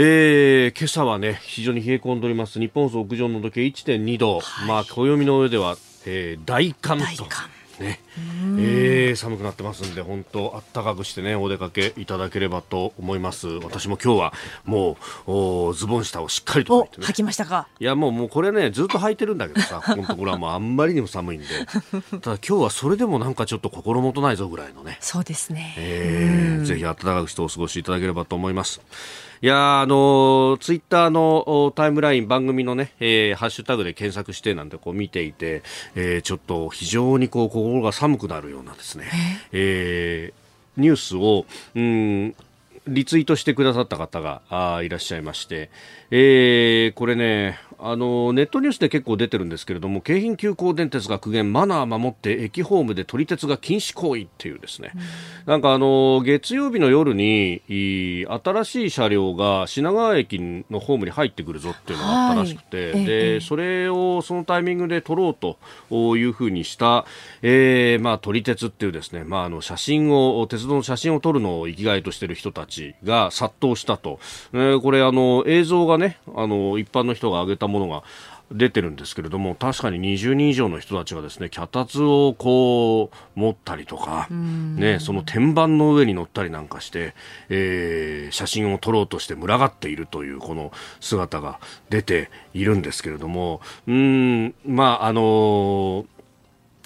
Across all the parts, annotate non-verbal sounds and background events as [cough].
えー、今朝はね非常に冷え込んでおります。日本屋上の時計1.2度、はい、まあ暦の上では、えー、大寒と。ね、えー、寒くなってますんで本当あったかくしてねお出かけいただければと思います。私も今日はもうおズボン下をしっかりと履いて、ね、履きましたか？いやもうもうこれねずっと履いてるんだけどさ [laughs] このところはもうあんまりにも寒いんで。ただ今日はそれでもなんかちょっと心もとないぞぐらいのね。そうですね、えー、ぜひ暖かくしてお過ごしいただければと思いますいやあのツイッターのタイムライン番組のね、えー、ハッシュタグで検索してなんてこう見ていて、えー、ちょっと非常にこう心が寒くなるようなですね、えー、ニュースを、うん、リツイートしてくださった方があいらっしゃいまして、えー、これね、あのネットニュースで結構出てるんですけれども京浜急行電鉄が苦言マナー守って駅ホームで撮り鉄が禁止行為っていうですね、うん、なんかあの月曜日の夜に新しい車両が品川駅のホームに入ってくるぞっていうのがあったらしくて、はい、でそれをそのタイミングで撮ろうというふうにした、えー、まあ撮り鉄っていうですね、まあ、あの写真を鉄道の写真を撮るのを生きがいとしている人たちが殺到したと、えー、これあの映像がねあの一般の人が上げたものが出てるんですけれども確かに20人以上の人たちがですね脚立をこう持ったりとか、ね、その天板の上に乗ったりなんかして、えー、写真を撮ろうとして群がっているというこの姿が出ているんですけれどもうんまああのー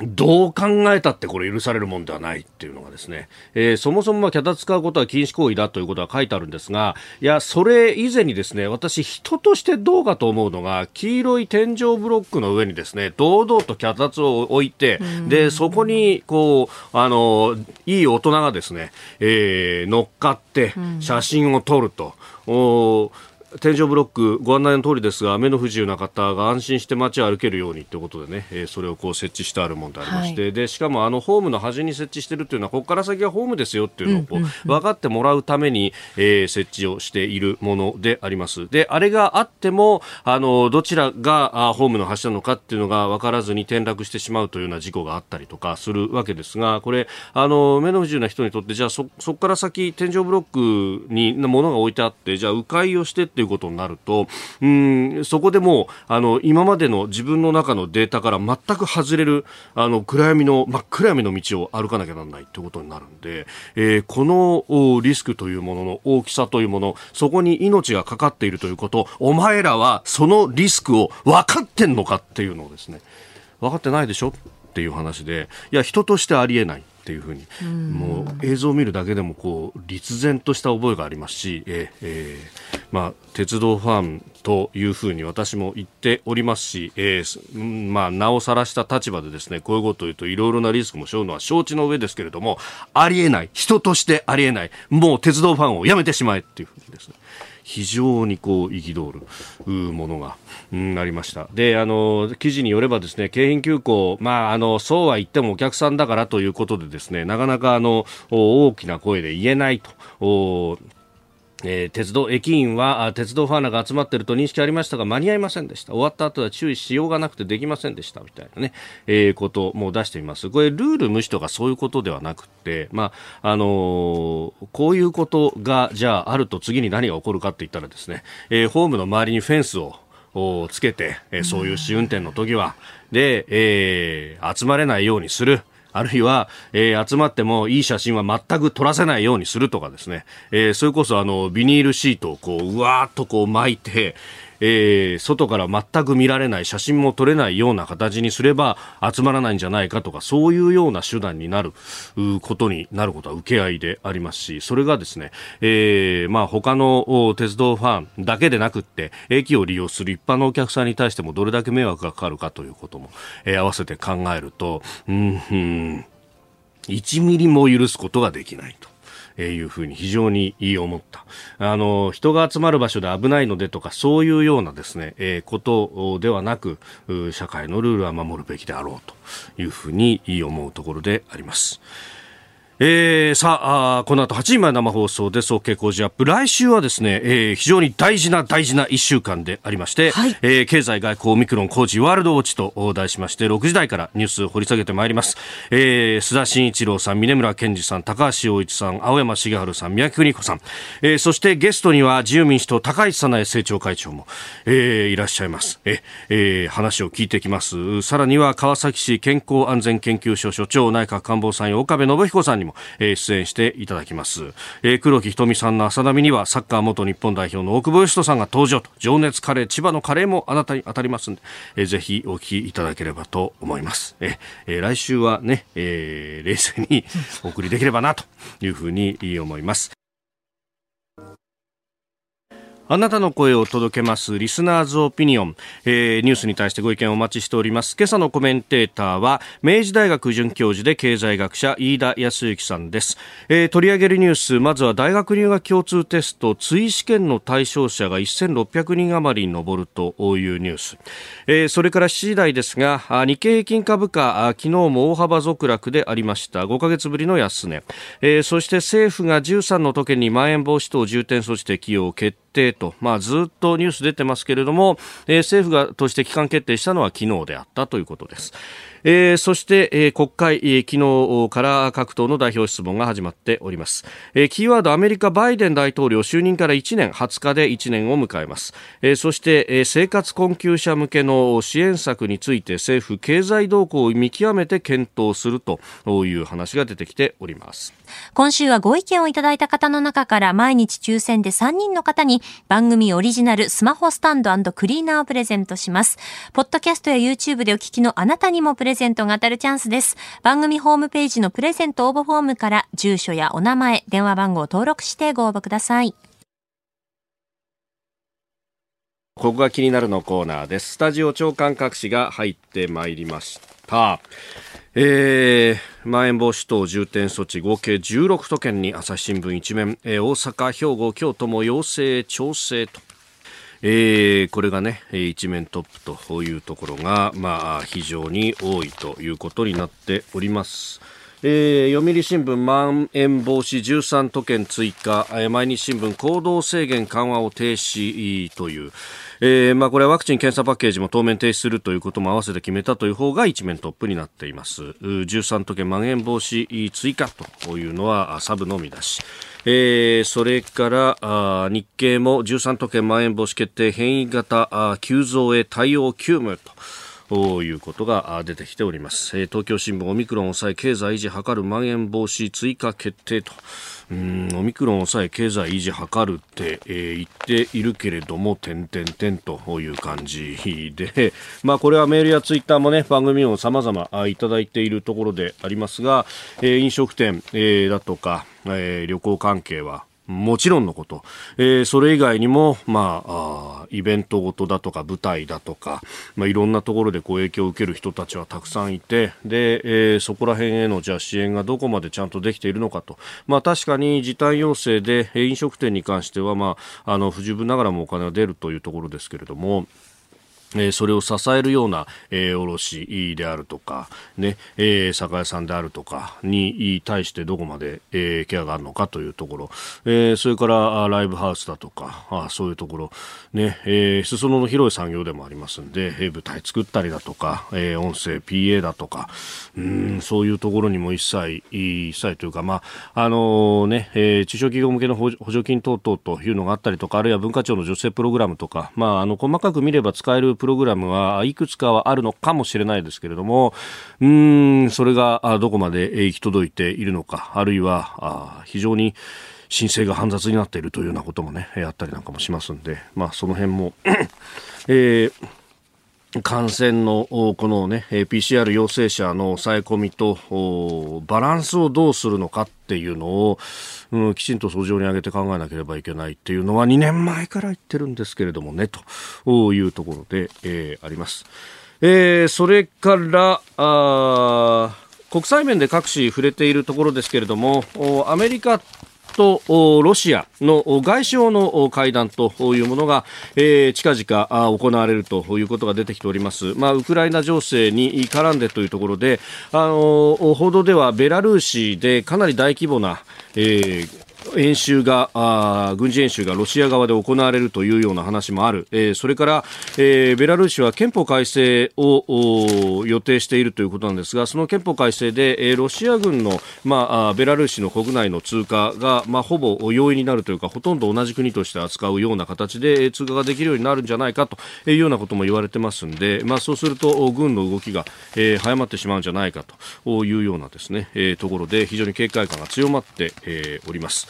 どう考えたってこれ許されるもんではないっていうのがですね、えー、そもそもまあ脚立使うことは禁止行為だということは書いてあるんですが、いや、それ以前にですね、私人としてどうかと思うのが、黄色い天井ブロックの上にですね、堂々と脚立を置いて、で、そこに、こう、あの、いい大人がですね、えー、乗っかって写真を撮ると。お天井ブロックご案内の通りですが目の不自由な方が安心して街を歩けるようにということでね、えー、それをこう設置してあるものでありまして、はい、でしかもあのホームの端に設置しているというのはここから先はホームですよっていうのをこう、うんうん。うん、分かってもらうために、えー、設置をしているものであります。であれがあってもあのどちらがあホームの端なのかっていうのが分からずに転落してしまうというような事故があったりとかするわけですがこれあの目の不自由な人にとってじゃあそこから先天井ブロックに物が置いてあってじゃあ迂回をしてっていうことになるとうんそこでもうあの今までの自分の中のデータから全く外れるあの暗闇の真っ暗闇の道を歩かなきゃならないということになるんで、えー、このリスクというものの大きさというものそこに命がかかっているということお前らはそのリスクを分かってんのかっていうのをですね分かってないでしょっていう話でいや人としてありえない。っていうふうに、もう映像を見るだけでもこう立然とした覚えがありますし、えーえーまあ、鉄道ファンというふうに私も言っておりますし、えーまあ、名を晒した立場でですねこういうことを言うといろいろなリスクも背負うのは承知の上ですけれどもありえない。人としてありえない。もう鉄道ファンをやめてしまえっていうふうにですね非常にこう憤るものが、うん、ありましたであの記事によればですね京浜急行、まあ、あのそうは言ってもお客さんだからということでですねなかなかあの大きな声で言えないと。えー、鉄道駅員は鉄道ファンらが集まっていると認識ありましたが間に合いませんでした。終わった後は注意しようがなくてできませんでしたみたいなね、えー、ことも出してみます。これルール無視とかそういうことではなくて、まああのー、こういうことがじゃああると次に何が起こるかって言ったらですね、えー、ホームの周りにフェンスをつけて、え、そういう試運転の時はで、えー、集まれないようにする。あるいは、えー、集まってもいい写真は全く撮らせないようにするとかですね、えー、それこそあのビニールシートをこううわーっとこう巻いて、えー、外から全く見られない写真も撮れないような形にすれば集まらないんじゃないかとかそういうような手段になることになることは受け合いでありますしそれがですね、えー、まあ他の鉄道ファンだけでなくって駅を利用する一般のお客さんに対してもどれだけ迷惑がかかるかということも、えー、合わせて考えるとうん、1ミリも許すことができないと。いうふうに非常に思った。あの、人が集まる場所で危ないのでとか、そういうようなですね、えー、ことではなく、社会のルールは守るべきであろうというふうに思うところであります。えー、さああこの後8時前生放送で総傾向時アップ。来週はですね、えー、非常に大事な大事な1週間でありまして、はい、えー、経済外交オミクロン工事ワールドウォッチと題しまして6時台からニュースを掘り下げてまいります、えー、須田慎一郎さん峰村健二さん高橋洋一さん青山茂春さん宮城邦子さん、えー、そしてゲストには自由民主党高市早苗政調会長も、えー、いらっしゃいます。え、えー、話を聞いてきます。さらには川崎市健康安全研究所所長内閣官房参与岡部信彦さんにもも、えー、出演していただきます、えー、黒木瞳さんの朝並みにはサッカー元日本代表の大久保嘉人さんが登場と情熱カレー千葉のカレーもあなたに当たりますので、えー、ぜひお聞きいただければと思います、えー、来週はね、えー、冷静に [laughs] お送りできればなというふうに思います。あなたの声を届けますリスナーズオピニオン、えー、ニュースに対してご意見をお待ちしております。今朝のコメンテーターは明治大学准教授で経済学者飯田康之さんです、えー、取り上げるニュースまずは大学入学共通テスト追試験の対象者が1600人余りに上るというニュース、えー、それから7時台ですが日経平均株価昨日も大幅続落でありました。5ヶ月ぶりの安値、えー、そして政府が13の都県にまん延防止等重点措置適用を決定と、まあ、ずっとニュース出てますけれども、えー、政府がとして期間決定したのは昨日であったということです。えー、そして、えー、国会、えー、昨日から各党の代表質問が始まっております、えー、キーワードアメリカバイデン大統領就任から1年20日で1年を迎えます、えー、そして、えー、生活困窮者向けの支援策について政府経済動向を見極めて検討するという話が出てきております。今週はご意見をいただいた方の中から毎日抽選で3人の方に番組オリジナルスマホスタンドクリーナーをプレゼントします。ポッドキャストや YouTube でお聞きのあなたにもプレレゼントが当たるチャンスです。番組ホームページのプレゼント応募フォームから住所やお名前、電話番号を登録してご応募ください。ここが気になるのコーナーです。スタジオ長官各紙が入ってまいりました。えー、まん延防止等重点措置合計16都県に朝日新聞一面、えー、大阪、兵庫、京都も要請調整とえー、これがね一面トップというところが、まあ、非常に多いということになっております。えー、読売新聞まん延防止13都県追加、えー、毎日新聞行動制限緩和を停止という、えー、まあこれはワクチン検査パッケージも当面停止するということも合わせて決めたという方が一面トップになっています。13都県まん延防止追加というのはサブの見出し。えー、それから日経も13都県まん延防止決定変異型急増へ対応急務と。ということが出てきております。え東京新聞オミクロンを抑え経済維持図るまん延防止追加決定と。うんオミクロンを抑え経済維持図るって、えー、言っているけれども点々点という感じで、[laughs] まあ、これはメールやツイッターもね番組を様々いただいているところでありますが、えー、飲食店、えー、だとか、えー、旅行関係はもちろんのこと、えー、それ以外にも、まあ、あイベントごとだとか舞台だとか、まあ、いろんなところでこう影響を受ける人たちはたくさんいてで、えー、そこら辺へのじゃ支援がどこまでちゃんとできているのかと、まあ、確かに時短要請で飲食店に関しては、まあ、あの不十分ながらもお金が出るというところですけれども。えー、それを支えるような、えー、卸であるとか、ね、えー、酒屋さんであるとかに対してどこまで、えー、ケアがあるのかというところ、えー、それからライブハウスだとか、あそういうところ、ね、えー、裾野の広い産業でもありますんで、えー、舞台作ったりだとか、えー、音声 PA だとか、うん、そういうところにも一切、一切というか、まあ、あのー、ね、えー、中小企業向けの補助金等々というのがあったりとか、あるいは文化庁の女性プログラムとか、まあ、あの、細かく見れば使えるプログラムはいくつかはあるのかもしれないですけれども、うん、それがどこまで行き届いているのか、あるいは非常に申請が煩雑になっているというようなこともね、あったりなんかもしますんで、まあ、その辺も [coughs] えー感染のこのね PCR 陽性者の抑え込みとバランスをどうするのかっていうのを、うん、きちんと訴状に上げて考えなければいけないっていうのは2年前から言ってるんですけれどもねというところで、えー、あります。えー、それからあ国際面で各紙触れているところですけれどもアメリカとロシアの外相の会談というものが、えー、近々行われるということが出てきております。まあ、ウクライナ情勢に絡んでというところで、あの報道ではベラルーシでかなり大規模な、えー演習が軍事演習がロシア側で行われるというような話もある、えー、それから、えー、ベラルーシは憲法改正を予定しているということなんですがその憲法改正で、えー、ロシア軍の、まあ、ベラルーシの国内の通過が、まあ、ほぼ容易になるというかほとんど同じ国として扱うような形で通過ができるようになるんじゃないかというようなことも言われてますんで、まあ、そうすると軍の動きが、えー、早まってしまうんじゃないかというようなですね、えー、ところで非常に警戒感が強まって、えー、おります。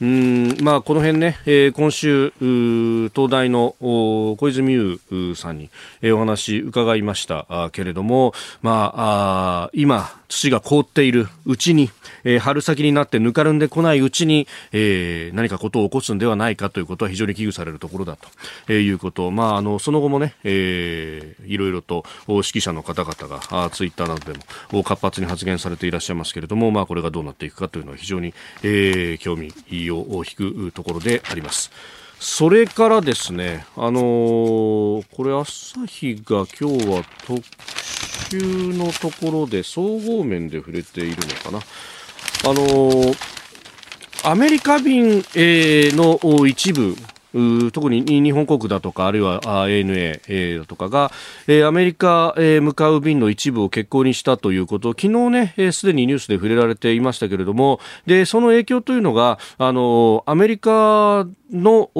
うんまあ、この辺ね、えー、今週、東大の小泉優さんに、え、お話伺いました。けれども、まあ、あ今、土が凍っているうちに、えー、春先になってぬかるんでこないうちに、えー、何かことを起こすんではないかということは非常に危惧されるところだと、え、いうこと、まあ、あのその後もね、えー、いろいろと指揮者の方々があツイッターなどでも活発に発言されていらっしゃいますけれども、まあ、これがどうなっていくかというのは非常に、えー、興味を引くところであります。それからですね、あのー、これ朝日が今日は特集のところで総合面で触れているのかな。あのー、アメリカ便、えー、の一部特に日本航空だとか、あるいは ANA だとかが、アメリカへ向かう便の一部を欠航にしたということを、昨日ね、すでにニュースで触れられていましたけれども、で、その影響というのが、あの、アメリカの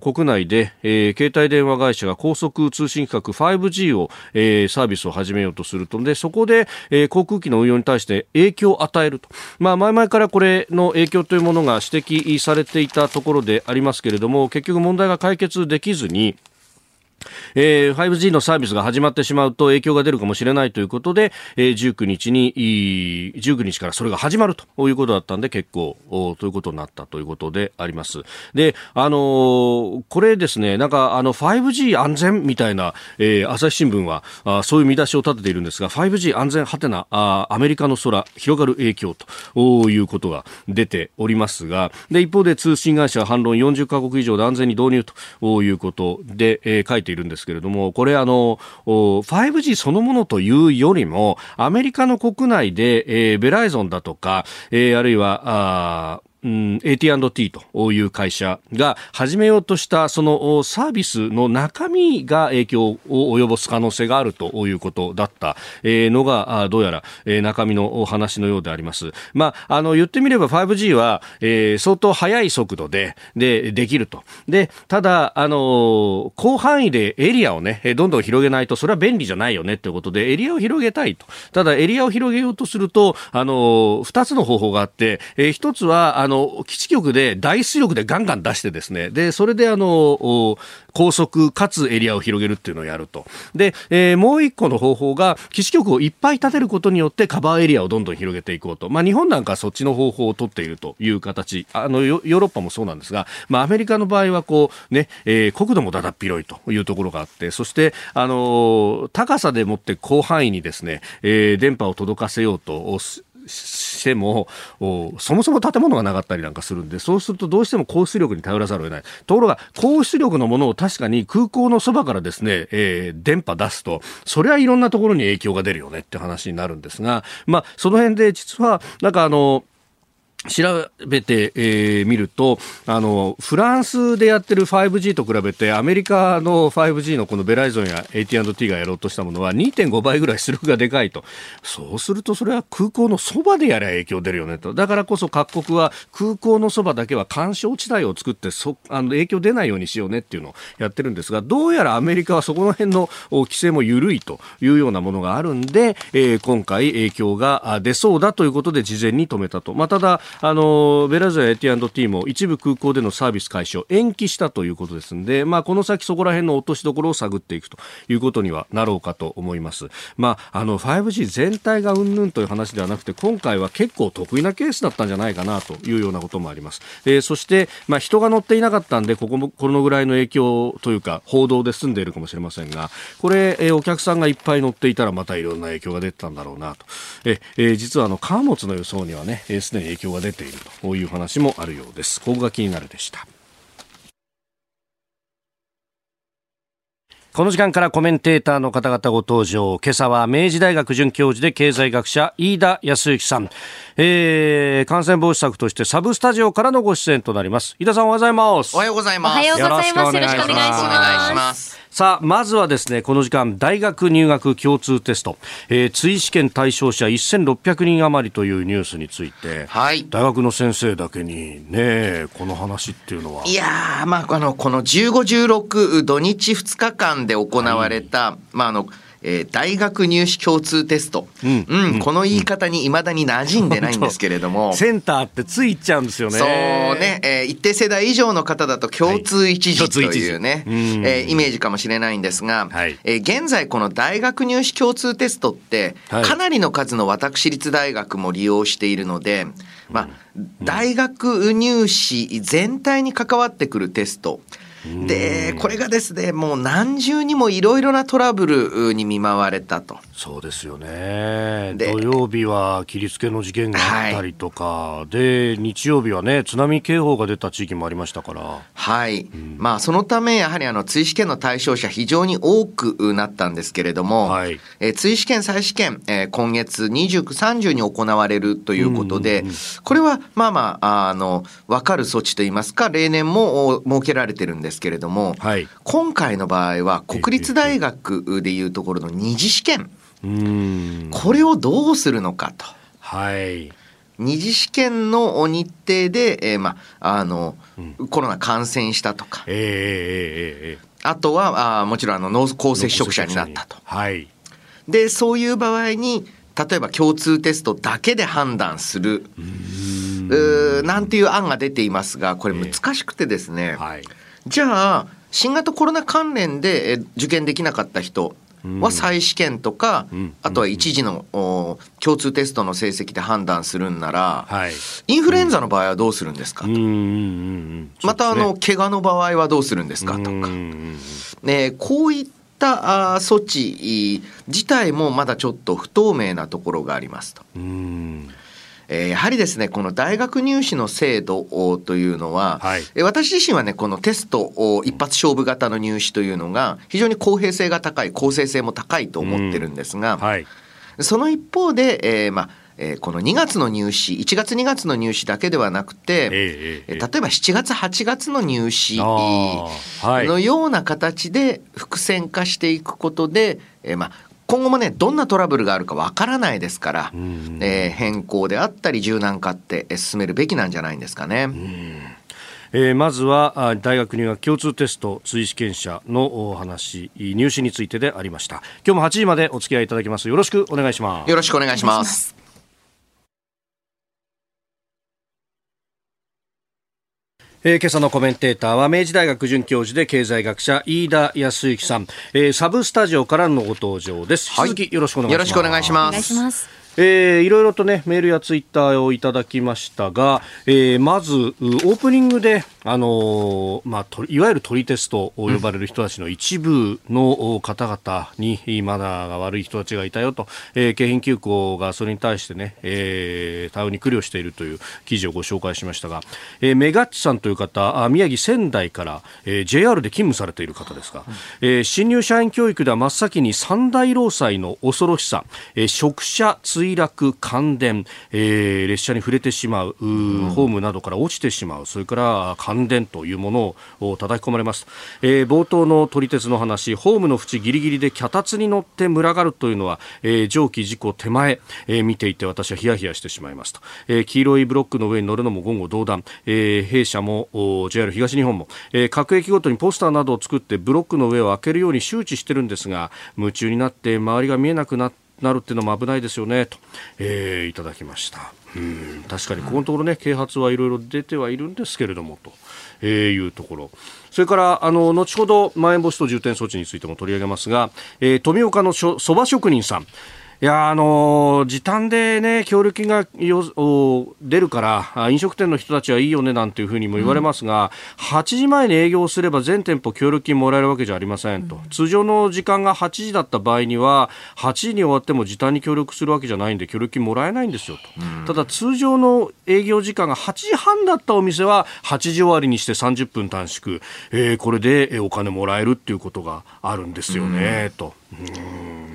国内で、えー、携帯電話会社が高速通信規格 5G を、えー、サービスを始めようとすると。でそこで、えー、航空機の運用に対して影響を与えると、まあ、前々からこれの影響というものが指摘されていたところでありますけれども結局問題が解決できずにえー、5G のサービスが始まってしまうと影響が出るかもしれないということで、えー、19日に、19日からそれが始まるということだったんで結構ということになったということであります。で、あのー、これですね、なんかあの 5G 安全みたいな、えー、朝日新聞はあそういう見出しを立てているんですが、5G 安全はてなあアメリカの空広がる影響ということが出ておりますが、で、一方で通信会社反論40カ国以上で安全に導入ということで、えー、書いてているんですけれども、これあの、5G そのものというよりも、アメリカの国内で、えー、ベライゾンだとか、えー、あるいは、あうん、AT&T という会社が始めようとしたそのサービスの中身が影響を及ぼす可能性があるということだったのがどうやら中身のお話のようであります。まあ、あの言ってみれば 5G は、えー、相当速い速度ででできると。で、ただ、あの広範囲でエリアをね、どんどん広げないとそれは便利じゃないよねということでエリアを広げたいと。ただエリアを広げようとすると、あの2つの方法があって、えー、1つはあのの、基地局で大出力でガンガン出してですね、で、それであの、高速かつエリアを広げるっていうのをやると。で、えー、もう一個の方法が、基地局をいっぱい建てることによってカバーエリアをどんどん広げていこうと。まあ、日本なんかはそっちの方法を取っているという形。あの、ヨーロッパもそうなんですが、まあ、アメリカの場合はこう、ね、えー、国土もだだっ広いというところがあって、そして、あの高さでもって広範囲にですね、えー、電波を届かせようとしてもそもそも建物がなかったりなんかするんでそうするとどうしても高出力に頼らざるを得ないところが高出力のものを確かに空港のそばからですね、えー、電波出すとそれはいろんなところに影響が出るよねって話になるんですが、まあ、その辺で実はなんかあの調べてみ、えー、るとあのフランスでやってる 5G と比べてアメリカの 5G のこのベライゾンや AT&T がやろうとしたものは2.5倍ぐらい出力がでかいとそうするとそれは空港のそばでやりゃ影響出るよねとだからこそ各国は空港のそばだけは干渉地帯を作ってそあの影響出ないようにしようねっていうのをやってるんですがどうやらアメリカはそこの辺の規制も緩いというようなものがあるんで、えー、今回影響が出そうだということで事前に止めたと。まあ、ただあのベラズや AT&T も一部空港でのサービス開始を延期したということですので、まあ、この先そこら辺の落としどころを探っていくということにはなろうかと思います。まあ、あの 5G 全体がうんぬんという話ではなくて今回は結構得意なケースだったんじゃないかなというようなこともあります。えー、そして、まあ、人が乗っていなかったんでここもこのぐらいの影響というか報道で済んでいるかもしれませんがこれ、えー、お客さんがいっぱい乗っていたらまたいろんな影響が出てたんだろうなと。えー、実はあの貨物の輸送にはねすで、に影響がが出ているという話もあるようですここが気になるでしたこの時間からコメンテーターの方々ご登場。今朝は明治大学准教授で経済学者、飯田康之さん。えー、感染防止策としてサブスタジオからのご出演となります。飯田さんおはようございます。おはようございます。おはようございます。よろしくお願いします。さあ、まずはですね、この時間、大学入学共通テスト、えー、追試験対象者1600人余りというニュースについて、はい、大学の先生だけにね、この話っていうのは。いやまあ、あの、この15、16土日2日間で行われた、はい、まあ、あの、えー、大学入試共通テスト、うん、うん、この言い方にいまだに馴染んでないんですけれども、[laughs] センターってついっちゃうんですよね。そうね、えー、一定世代以上の方だと共通一時というね、はい、えー、イメージかもしれないんですが、はい、えー、現在この大学入試共通テストって、かなりの数の私立大学も利用しているので、まあ、大学入試全体に関わってくるテスト、で、これがですね、もう何重にもいろいろなトラブルに見舞われたと。そうですよね。土曜日は切りつけの事件があったりとか、はい、で、日曜日はね、津波警報が出た地域もありましたから。はい。うん、まあ、そのため、やはりあの、追試験の対象者非常に多くなったんですけれども、はい、え追試験、再試験、えー、今月29、30に行われるということで、うんうんうん、これは、まあまあ、あの、わかる措置といいますか、例年も設けられてるんですですけれども、はい、今回の場合は国立大学でいうところの二次試験、これをどうするのかと。はい。二次試験の日程で、えーまあの、うん、コロナ感染したとか、えーえー、あとはあもちろんあの濃厚接触者になったと。はい、でそういう場合に例えば共通テストだけで判断する。うなんていう案が出ていますがこれ難しくてですね、えーはいじゃあ新型コロナ関連で受験できなかった人は再試験とか、うん、あとは一時の共通テストの成績で判断するんなら、はい、インフルエンザの場合はどうするんですか？と、またあの怪我の場合はどうするんですか？とか、ね、こういった措置自体もまだちょっと不透明なところがありますと。えー、やはりですね、この大学入試の制度というのは、はい、私自身はね、このテスト一発勝負型の入試というのが、非常に公平性が高い、公正性も高いと思ってるんですが、うん。はい、その一方で、えー、まあ、えー、この2月の入試、1月2月の入試だけではなくて、えー、例えば7月8月の入試のような形で伏線化していくことで、えー、まあ、今後もね、どんなトラブルがあるかわからないですから、えー、変更であったり柔軟化って進めるべきなんじゃないんですかね。えー、まずは大学入学共通テスト追試験者のお話入試についてでありました。今日も8時までお付き合いいただきます。よろしくお願いします。よろしくお願いしますえー、今朝のコメンテーターは明治大学准教授で経済学者飯田康之さん、えー、サブスタジオからのご登場です、はい、引き続きよろしくお願いします。よろしくお願いしますえー、いろいろとねメールやツイッターをいただきましたが、えー、まずオープニングであのー、まあ、いわゆるトリテストを呼ばれる人たちの一部の方々にマナーが悪い人たちがいたよと、えー、京浜急行がそれに対してね、えー、対応に苦慮しているという記事をご紹介しましたが、えー、メガッチさんという方宮城仙台から、えー、JR で勤務されている方ですが、えー、新入社員教育では真っ先に三大労災の恐ろしさ、えー、職者墜落感電、えー、列車に触れてしまう、うホームなどから落ちてしまうそれから感感電というものを叩き込まれます、えー、冒頭の撮り鉄の話ホームの縁ギリギリで脚立に乗って群がるというのは、えー、蒸気事故手前、えー、見ていて私はヒヤヒヤしてしまいますと、えー、黄色いブロックの上に乗るのも言語道断、えー、弊社も JR 東日本も、えー、各駅ごとにポスターなどを作ってブロックの上を開けるように周知してるんですが夢中になって周りが見えなくななるっていうのも危ないですよねと、えー、いただきましたうん確かにここのところね啓発はいろいろ出てはいるんですけれどもと。えー、いうところ。それからあの後ほどまん延防止等重点措置についても取り上げますが、えー、富岡のそば職人さんいやあの時短でね協力金がよ出るから飲食店の人たちはいいよねなんていうふうにも言われますが、うん、8時前に営業すれば全店舗協力金もらえるわけじゃありませんと、うん、通常の時間が8時だった場合には8時に終わっても時短に協力するわけじゃないんで協力金もらえないんですよと、うん、ただ通常の営業時間が8時半だったお店は8時終わりにして30分短縮、えー、これでお金もらえるっていうことがあるんですよね、と。うん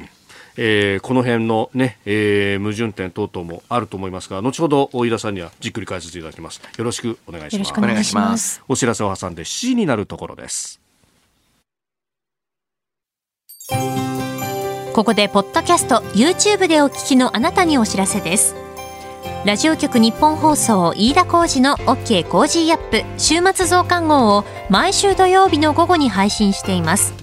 えー、この辺のね、えー、矛盾点等々もあると思いますが、後ほど飯田さんにはじっくり解説いただきます。よろしくお願いします。お願いします。お知らせを挟んで7時になるところです。ここでポッドキャスト YouTube でお聞きのあなたにお知らせです。ラジオ局日本放送飯田浩二の OK コージーアップ週末増刊号を毎週土曜日の午後に配信しています。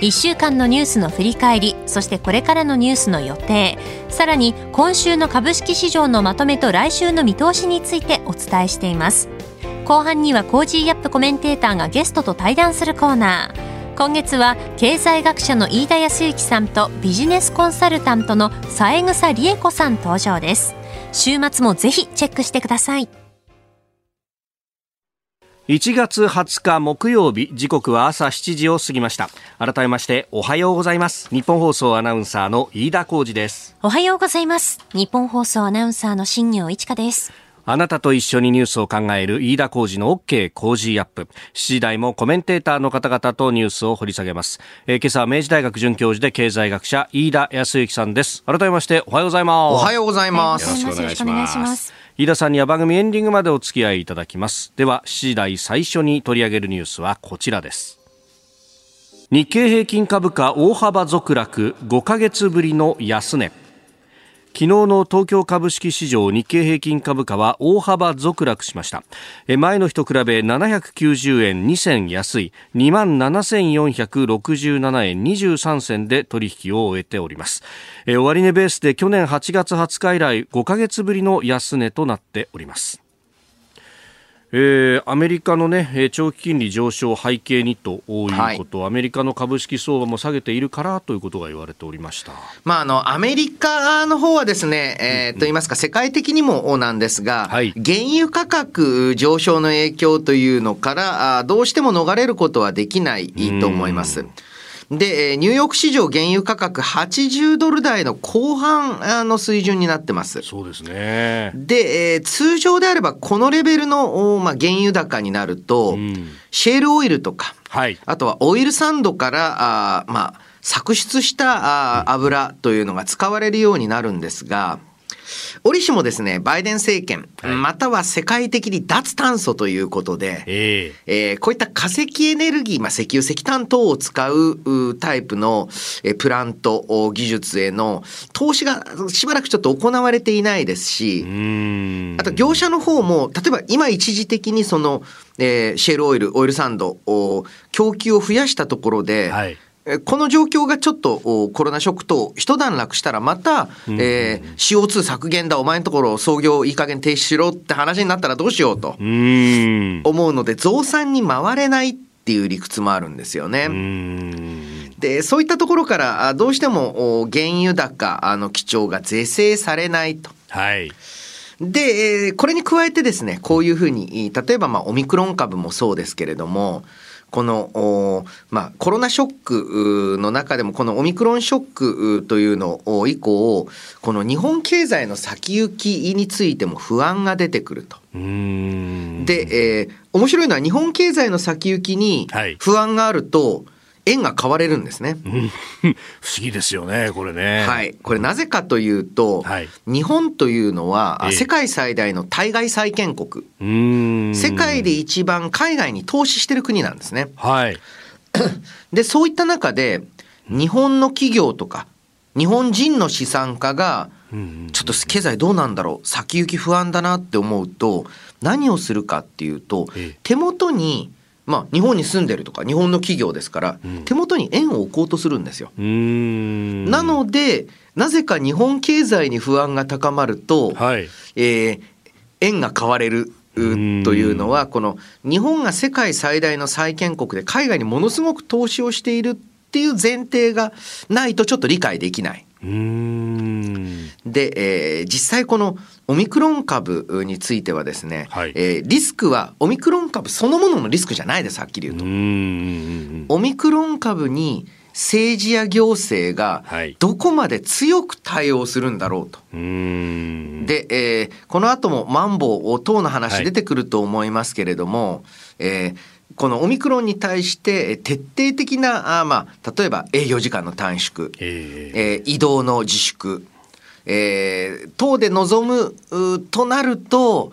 1週間のニュースの振り返りそしてこれからのニュースの予定。さらに今週の株式市場のまとめと来週の見通しについてお伝えしています。後半には Cozy up コメンテーターがゲストと対談するコーナー。今月は経済学者の飯田泰之さんとビジネスコンサルタントの三枝理恵子さん登場です。週末もぜひチェックしてください。1月20日木曜日時刻は朝7時を過ぎました改めましておはようございます日本放送アナウンサーの飯田浩二ですおはようございます日本放送アナウンサーの新業一華ですあなたと一緒にニュースを考える飯田浩二の OK 工事アップ。7時台もコメンテーターの方々とニュースを掘り下げます。えー、今朝は明治大学准教授で経済学者飯田康之さんです。改めましておはようございます。おはようございます。よろしくお願いします。飯田さんには番組エンディングまでお付き合いいただきます。では7時台最初に取り上げるニュースはこちらです。日経平均株価大幅続落5ヶ月ぶりの安値。昨日の東京株式市場日経平均株価は大幅続落しました。前の日と比べ790円2銭安い。2万7467円23銭で取引を終えております。終値ベースで去年8月20日以来5ヶ月ぶりの安値となっております。えー、アメリカの、ね、長期金利上昇背景にということ、はい、アメリカの株式相場も下げているからということが言われておりました、まあ、あのアメリカの方はですね、えー、と言いますか、世界的にもなんですが、はい、原油価格上昇の影響というのから、どうしても逃れることはできないと思います。で、ニューヨーク市場原油価格80ドル台の後半の水準になってます。そうですね。で、えー、通常であればこのレベルの、まあ、原油高になると、うん、シェールオイルとか、はい、あとはオイルサンドから、あまあ、搾出したあ油というのが使われるようになるんですが、折しもですね、バイデン政権、はい、または世界的に脱炭素ということで、えー、えー、こういった化石エネルギー、まあ、石油、石炭等を使うタイプのプラント技術への投資がしばらくちょっと行われていないですし、あと業者の方も、例えば今一時的にその、えー、シェールオイル、オイルサンド、供給を増やしたところで、はいこの状況がちょっとコロナショックと一段落したらまた、うん、えー、CO2 削減だ、お前のところ創業いい加減停止しろって話になったらどうしようと思うので、増産に回れないっていう理屈もあるんですよね。で、そういったところからどうしても原油高の基調が是正されないと。はい。で、これに加えてですね、こういうふうに、例えばまあオミクロン株もそうですけれども、この、まあ、コロナショックの中でもこのオミクロンショックというの以降この日本経済の先行きについても不安が出てくると。で、えー、面白いのは日本経済の先行きに不安があると、はい円が買われるんですね。[laughs] 不思議ですよね、これね。はい。これなぜかというと、はい、日本というのは、え世界最大の対外債権国。世界で一番海外に投資してる国なんですね。はい。[coughs] で、そういった中で、日本の企業とか、日本人の資産家が、ちょっと経済どうなんだろう先行き不安だなって思うと何をするかっていうと手元にまあ、日本に住んでるとか日本の企業ですから、うん、手元に円を置こうとするんですよ。なのでなぜか日本経済に不安が高まると、はい、えー、円が買われるというのはこの日本が世界最大の債権国で海外にものすごく投資をしているっていう前提がないとちょっと理解できない。で、えー、実際このオミクロン株についてはですね、はい、えー、リスクはオミクロン株そのもののリスクじゃないです、はっきり言うと。うオミクロン株に政治や行政がどこまで強く対応するんだろうと。はい、で、えー、この後もマンボウ等の話出てくると思いますけれども、はい、えーこのオミクロンに対して徹底的なあ、まあ、例えば営業時間の短縮、えー、えー、移動の自粛、えー、等で臨むとなると、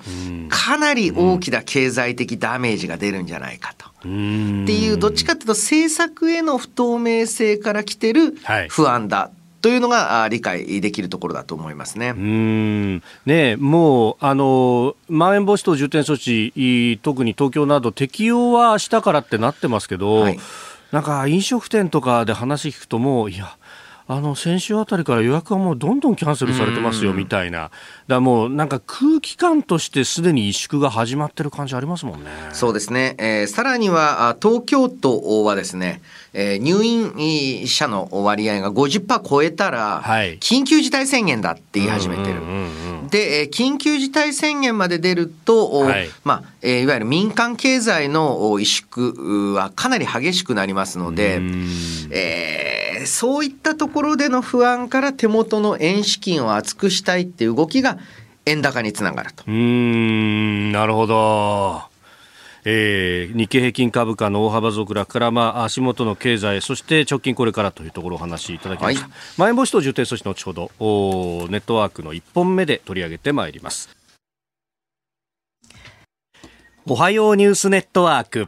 かなり大きな経済的ダメージが出るんじゃないかと。っていうどっちかというと政策への不透明性から来てる不安だ、はいというのが理解できるところだと思いますね。うん。ねもうあのまん延防止等重点措置特に東京など適用は明日からってなってますけど、はい、なんか飲食店とかで話聞くともういやあの先週あたりから予約はもうどんどんキャンセルされてますよみたいな、だもうなんか空気感としてすでに萎縮が始まってる感じありますもんね。そうですね、えー、さらには東京都はですね、えー、入院者の割合が50%超えたら、緊急事態宣言だって言い始めてる。で、えー、緊急事態宣言まで出ると、はい、まあ、えー、いわゆる民間経済の萎縮はかなり激しくなりますので、えー、そういったところでの不安から手元の円資金を厚くしたいっていう動きが円高につながると。うん、なるほど。えー、日経平均株価の大幅続落から、まあ、足元の経済そして直近これからというところをお話しいただきました、はい、まん延防止等重点措置の後ほどおネットワークの1本目で取り上げてまいります。おはようニュースネットワーク。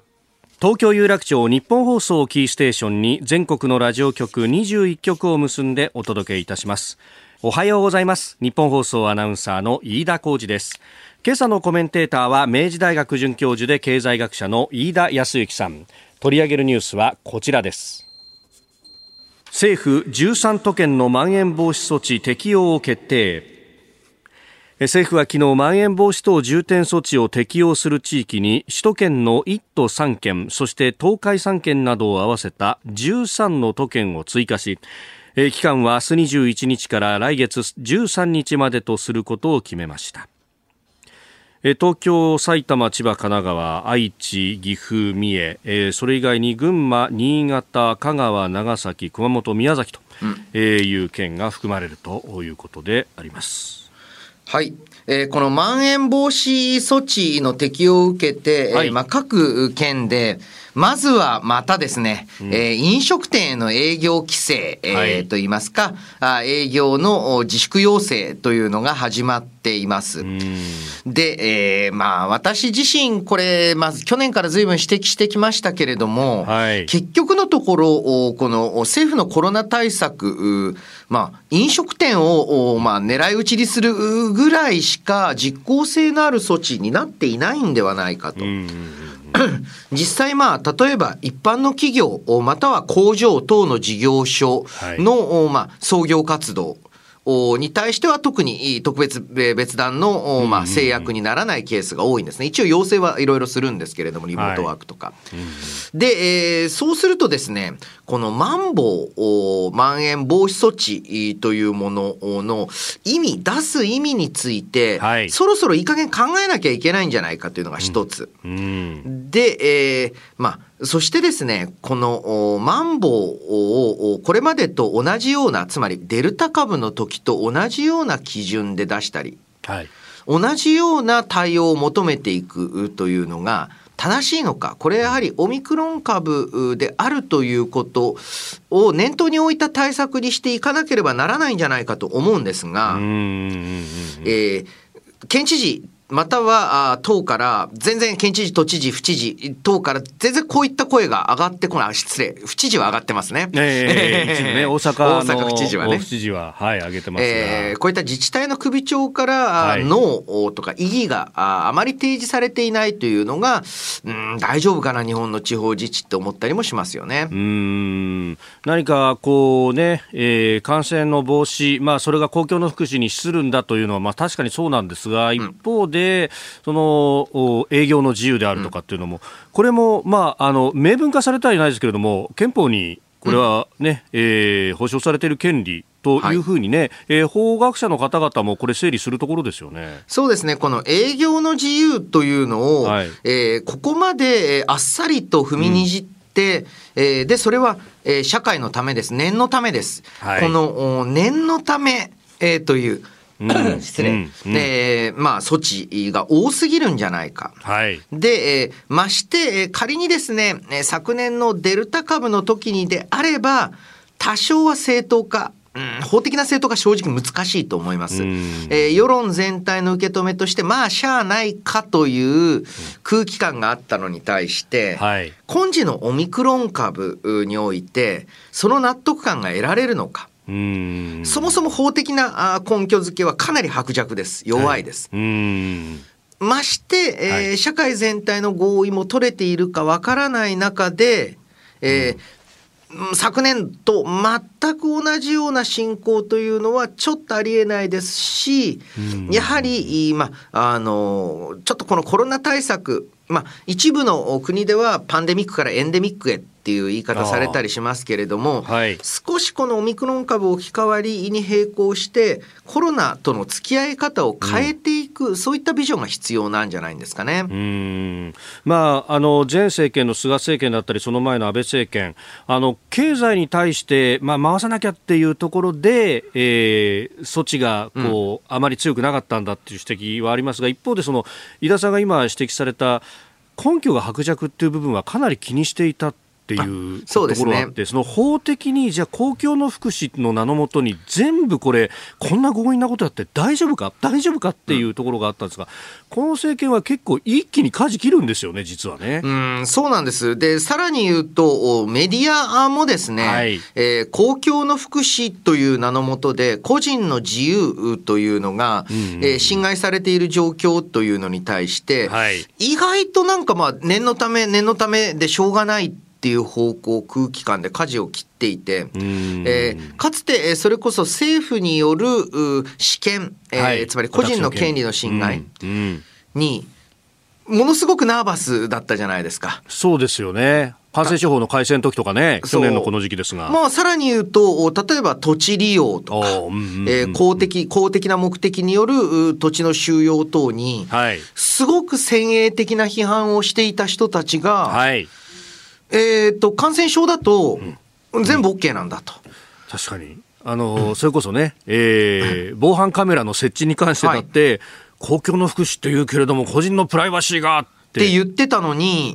東京有楽町日本放送キーステーションに全国のラジオ局21局を結んでお届けいたします。おはようございます。日本放送アナウンサーの飯田浩二です今朝のコメンテーターは明治大学准教授で経済学者の飯田康之さん。取り上げるニュースはこちらです。政府13都県のまん延防止措置適用を決定。政府は昨日まん延防止等重点措置を適用する地域に首都圏の1都3県そして東海3県などを合わせた13の都県を追加し期間は明日21日から来月13日までとすることを決めました。東京、埼玉、千葉、神奈川、愛知、岐阜、三重、それ以外に群馬、新潟、香川、長崎、熊本、宮崎という県が含まれるということであります。はい。えー、このまん延防止措置の適用を受けて、はい、えー、まあ、各県で、まずはまたですね、うん、えー、飲食店への営業規制、えー、はい、といいますか、あ営業の自粛要請というのが始まっています。で、えー、まあ私自身これ、まず去年から随分指摘してきましたけれども、はい、結局のところ、この政府のコロナ対策、まあ飲食店を、まあ狙い撃ちにするぐらいしか実効性のある措置になっていないんではないかと。実際まあ例えば一般の企業または工場等の事業所の、はい、まあ創業活動に対しては特に特別別段の、まあ、制約にならないケースが多いんですね。一応要請はいろいろするんですけれども、リモートワークとか。はいで、えー、そうするとですね、このマンボウ、まん延防止措置というものの意味、出す意味について、はい、そろそろいい加減考えなきゃいけないんじゃないかというのが一つ。うん、で、えー、まあ、そしてですね、このマンボウをこれまでと同じような、つまりデルタ株の時と同じような基準で出したり、はい、同じような対応を求めていくというのが、正しいのか、これやはりオミクロン株であるということを念頭に置いた対策にしていかなければならないんじゃないかと思うんですが、えー、県知事またはあ党から全然県知事、都知事、府知事党から全然こういった声が上がってこない、失礼、府知事は上がってますね。えー、ね大阪の大阪府知事はね。府知事は、はい、上げてますえー、こういった自治体の首長から、はい、ノーとか異議がああまり提示されていないというのが、うん、大丈夫かな、日本の地方自治って思ったりもしますよね。うん何かこうね、えー、感染の防止、まあ、それが公共の福祉に資するんだというのは、まあ、確かにそうなんですが、一方で、でその営業の自由であるとかっていうのも、これも、まあ、あの明文化されてはいないですけれども憲法にこれはね、うん、えー、保障されている権利というふうにね、はい、えー、法学者の方々もこれ整理するところですよね。そうですね。この営業の自由というのを、はい、えー、ここまであっさりと踏みにじって、うん、えー、で、それは、えー、社会のためです。念のためです。はい、この念のため、えー、という、失礼、で、まあ、措置が多すぎるんじゃないか。はい、で、えー、まして、仮にですね、昨年のデルタ株の時にであれば、多少は正当化うん、法的な正当が正直難しいと思います。えー、世論全体の受け止めとして、まあ、しゃあないかという空気感があったのに対して、はい、今時のオミクロン株において、その納得感が得られるのか。そもそも法的な根拠付けはかなり薄弱です。弱いです。はい。まして、えー、はい、社会全体の合意も取れているかわからない中で、えー、昨年と全く同じような進行というのはちょっとありえないですし、やはり、まあ、あのちょっとこのコロナ対策、まあ、一部の国ではパンデミックからエンデミックへっていう言い方されたりしますけれども、はい、少しこのオミクロン株置き換わりに並行してコロナとの付き合い方を変えていく、うん、そういったビジョンが必要なんじゃないんですかね。うん。まあ、あの前政権の菅政権だったりその前の安倍政権。あの経済に対して、まあ、回さなきゃっていうところで、えー、措置がこう、うん、あまり強くなかったんだっていう指摘はありますが一方でその井田さんが今指摘された根拠が薄弱っていう部分はかなり気にしていたっていうところがあって、そ、ね,、の法的にじゃあ公共の福祉の名のもとに全部これこんな強引なことやって大丈夫か？大丈夫かっていうところがあったんですが、うん、この政権は結構一気に舵切るんですよね実はね。うんそうなんです。でさらに言うとメディアもですね、はい、えー、公共の福祉という名のもとで個人の自由というのが、うんうん、えー、侵害されている状況というのに対して、はい、意外となんかまあ念のため念のためでしょうがないっていう方向空気感で舵を切っていて、えー、かつてそれこそ政府による試験、えー、はい、つまり個人の権利。の侵害にものすごくナーバスだったじゃないですか。そうですよね。感染症法の改正の時とかね、去年のこの時期ですが。まあ、さらに言うと、例えば土地利用とか、え公的、公的な目的による土地の収容等に、はい、すごく先鋭的な批判をしていた人たちが、はいえっ、と、感染症だと、全部 OK なんだと。確かに。あの、それこそね、えー、防犯カメラの設置に関してだって、はい、公共の福祉って言うけれども、個人のプライバシーがって。って言ってたのに、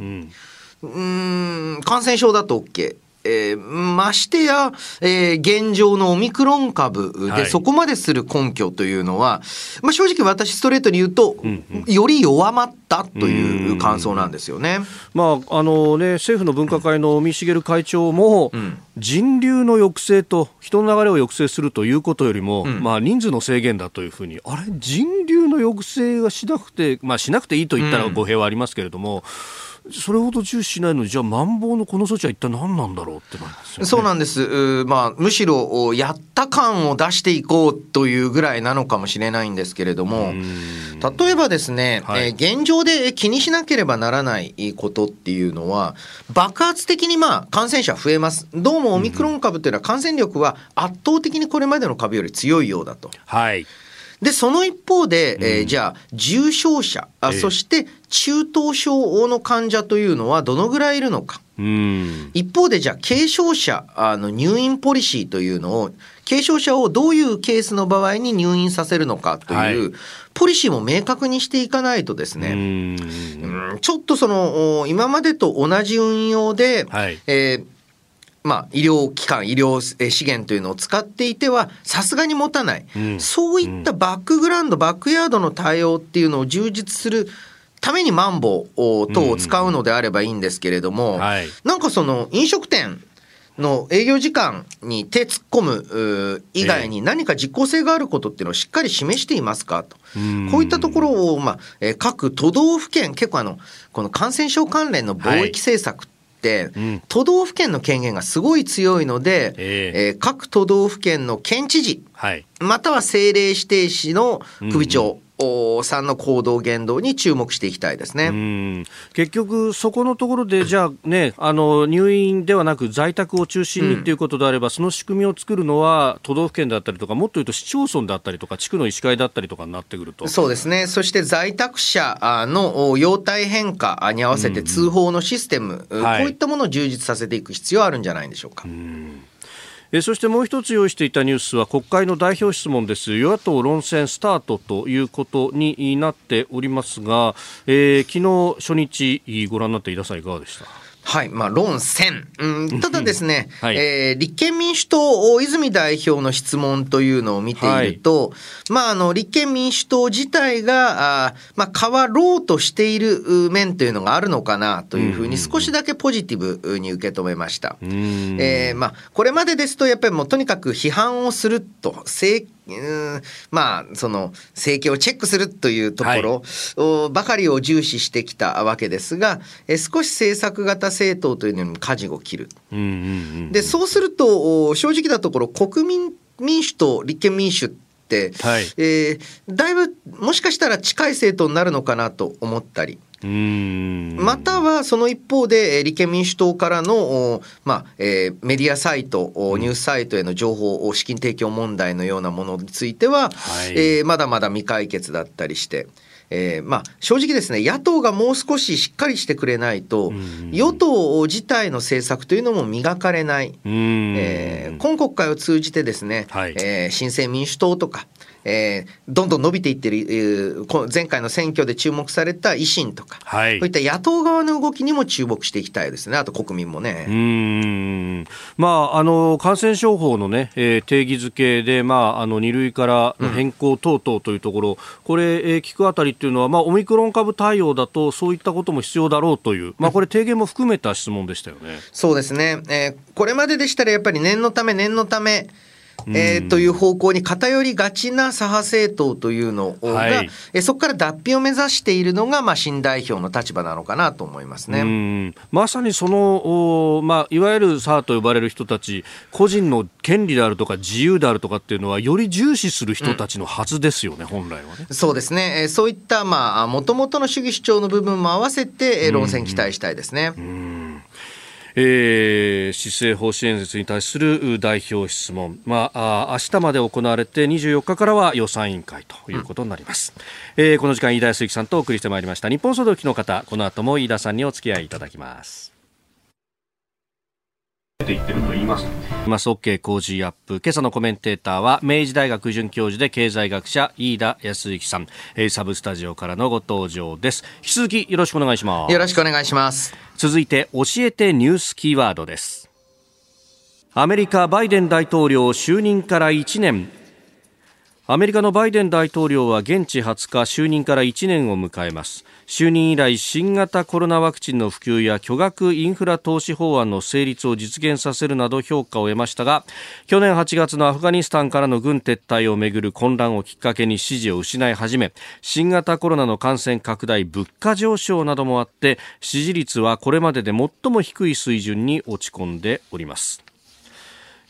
うん、ん、感染症だと OK。えー、ましてや、えー、現状のオミクロン株でそこまでする根拠というのは、はい、まあ、正直私ストレートに言うと、うんうん、より弱まったという感想なんですよね。まああのね、政府の分科会の尾身茂会長も、うん、人流の抑制と人の流れを抑制するということよりも、うん、まあ、人数の制限だというふうにあれ人流の抑制はしなくて、まあ、しなくていいと言ったら語弊はありますけれども、うんそれほど重視しないのに、じゃあ、まん防のこの措置は一体何なんだろうってなりますよ、ね、そうなんです、まあ、むしろやった感を出していこうというぐらいなのかもしれないんですけれども、例えばですね、はい、えー、現状で気にしなければならないことっていうのは、爆発的にまあ感染者増えます、どうもオミクロン株というのは感染力は圧倒的にこれまでの株より強いようだと。はいで、その一方で、えー、じゃあ、重症者、あそして中等症の患者というのはどのぐらいいるのか。一方で、じゃあ、軽症者あの入院ポリシーというのを、軽症者をどういうケースの場合に入院させるのかという、はい、ポリシーも明確にしていかないとですね、うん。ちょっとその、今までと同じ運用で、はい、えーまあ、医療機関、医療資源というのを使っていては、さすがに持たない、うん、そういったバックグラウンド、バックヤードの対応っていうのを充実するためにマンボウ等を使うのであればいいんですけれども、うん。はい、なんかその飲食店、の営業時間に手突っ込む以外に何か実効性があることっていうのをしっかり示していますかと。こういったところを、まあ、各都道府県、結構あの、この感染症関連の貿易政策、うん、都道府県の権限がすごい強いので、えー、えー、各都道府県の県知事、はい、または政令指定市の首長、さんの行動言動に注目していきたいですね。結局、そこのところで、[clears throat] じゃあね、あの入院ではなく在宅を中心にということであれば、うん、その仕組みを作るのは都道府県だったりとか、もっと言うと市町村だったりとか、地区の医師会だったりとかになってくると。そうですね、そして在宅者の容態変化に合わせて通報のシステム、うん、こういったものを充実させていく必要あるんじゃないでしょうか。うんえそしてもう一つ用意していたニュースは国会の代表質問です。与野党論戦スタートということになっておりますが、えー、昨日初日ご覧になっていださんいかがでした？はい、まあ、論戦。うん、ただですね、はい、えー、立憲民主党、泉代表の質問というのを見ていると、はい、まあ、あの、立憲民主党自体が、あまあ、変わろうとしている面というのがあるのかなというふうに少しだけポジティブに受け止めました。えー、まあ、これまでですと、やっぱりもうとにかく批判をすると、政うんまあその政権をチェックするというところばかりを重視してきたわけですが、え少し政策型政党というのに舵を切る。でそうすると正直なところ国民民主と立憲民主って、はい、えー、だいぶもしかしたら近い政党になるのかなと思ったり。またはその一方で立憲民主党からの、まあえー、メディアサイト、ニュースサイトへの情報資金提供問題のようなものについては、はい、えー、まだまだ未解決だったりして。えーまあ、正直ですね、野党がもう少ししっかりしてくれないと、与党自体の政策というのも磨かれない、えー、今国会を通じてですね、はい、えー、新生民主党とか、えー、どんどん伸びていってる、えー、前回の選挙で注目された維新とか、はい、そういった野党側の動きにも注目していきたいですね、あと国民もね。うん。まあ、あの感染症法の、ね、えー、定義づけで、まあ、あの2類からの変更等々というところ、うん、これ、えー、聞くあたりっていうのは、まあ、オミクロン株対応だと、そういったことも必要だろうという、まあ、これ、提言も含めた質問でしたよね。そうですね、えー、これまででしたらやっぱり念のため、念のため、えー、という方向に偏りがちな左派政党というのが、はい、えそこから脱皮を目指しているのが、まあ、新代表の立場なのかなと思いますね。まさにその、まあ、いわゆる左派と呼ばれる人たち、個人の権利であるとか自由であるとかっていうのは、より重視する人たちのはずですよね、うん、本来はね。そうですね、えそういったもともとの主義主張の部分も合わせて、論戦期待したいですね。うんえー、施政方針演説に対する代表質問、まあ、あ明日まで行われて24日からは予算委員会ということになります、うん、えー、この時間飯田康之さんとお送りしてまいりました。日本総動機の方この後も飯田さんにお付き合いいただきますていってると言います。マス OK 工事アップ。今朝のコメンテーターは、明治大学准教授で経済学者、飯田康之さん。サブスタジオからのご登場です。引き続きよろしくお願いします。よろしくお願いします。続いて、教えてニュースキーワードです。アメリカ、バイデン大統領就任から1年。アメリカのバイデン大統領は現地20日就任から1年を迎えます就任以来新型コロナワクチンの普及や巨額インフラ投資法案の成立を実現させるなど評価を得ましたが去年8月のアフガニスタンからの軍撤退をめぐる混乱をきっかけに支持を失い始め新型コロナの感染拡大物価上昇などもあって支持率はこれまでで最も低い水準に落ち込んでおります。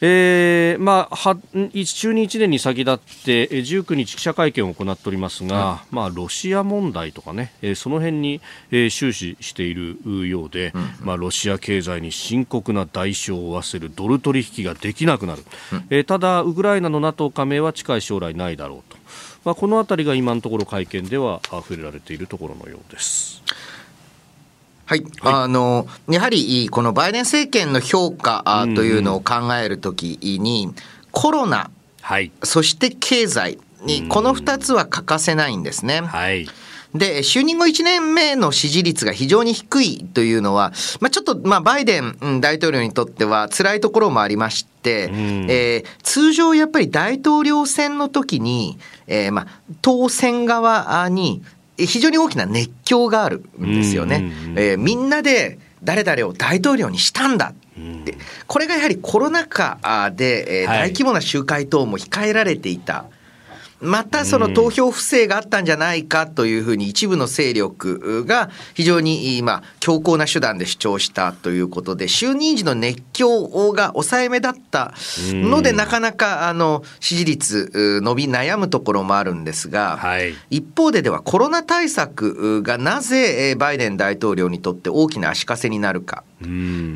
えーまあ、は就任1年に先立って19日記者会見を行っておりますが、まあ、ロシア問題とかね、えー、その辺に、えー、終始しているようで、うん、まあ、ロシア経済に深刻な代償を負わせるドル取引ができなくなる、うん、えー、ただ、ウクライナの NATO 加盟は近い将来ないだろうと、まあ、このあたりが今のところ会見では触れられているところのようです。はい、あのやはりこのバイデン政権の評価というのを考えるときに、コロナ、はい、そして経済に、この2つは欠かせないんですね。はい。で、就任後1年目の支持率が非常に低いというのは、まあ、ちょっと、まあ、バイデン大統領にとっては辛いところもありまして、うん、えー、通常やっぱり大統領選の時に、えー、まあ、当選側に非常に大きな熱狂があるんですよね。えー、みんなで誰々を大統領にしたんだって、これがやはりコロナ禍で、えー、大規模な集会等も控えられていた。またその投票不正があったんじゃないかというふうに一部の勢力が非常に今強硬な手段で主張したということで就任時の熱狂が抑えめだったのでなかなかあの支持率伸び悩むところもあるんですが、はい、一方でではコロナ対策がなぜバイデン大統領にとって大きな足かせになるか。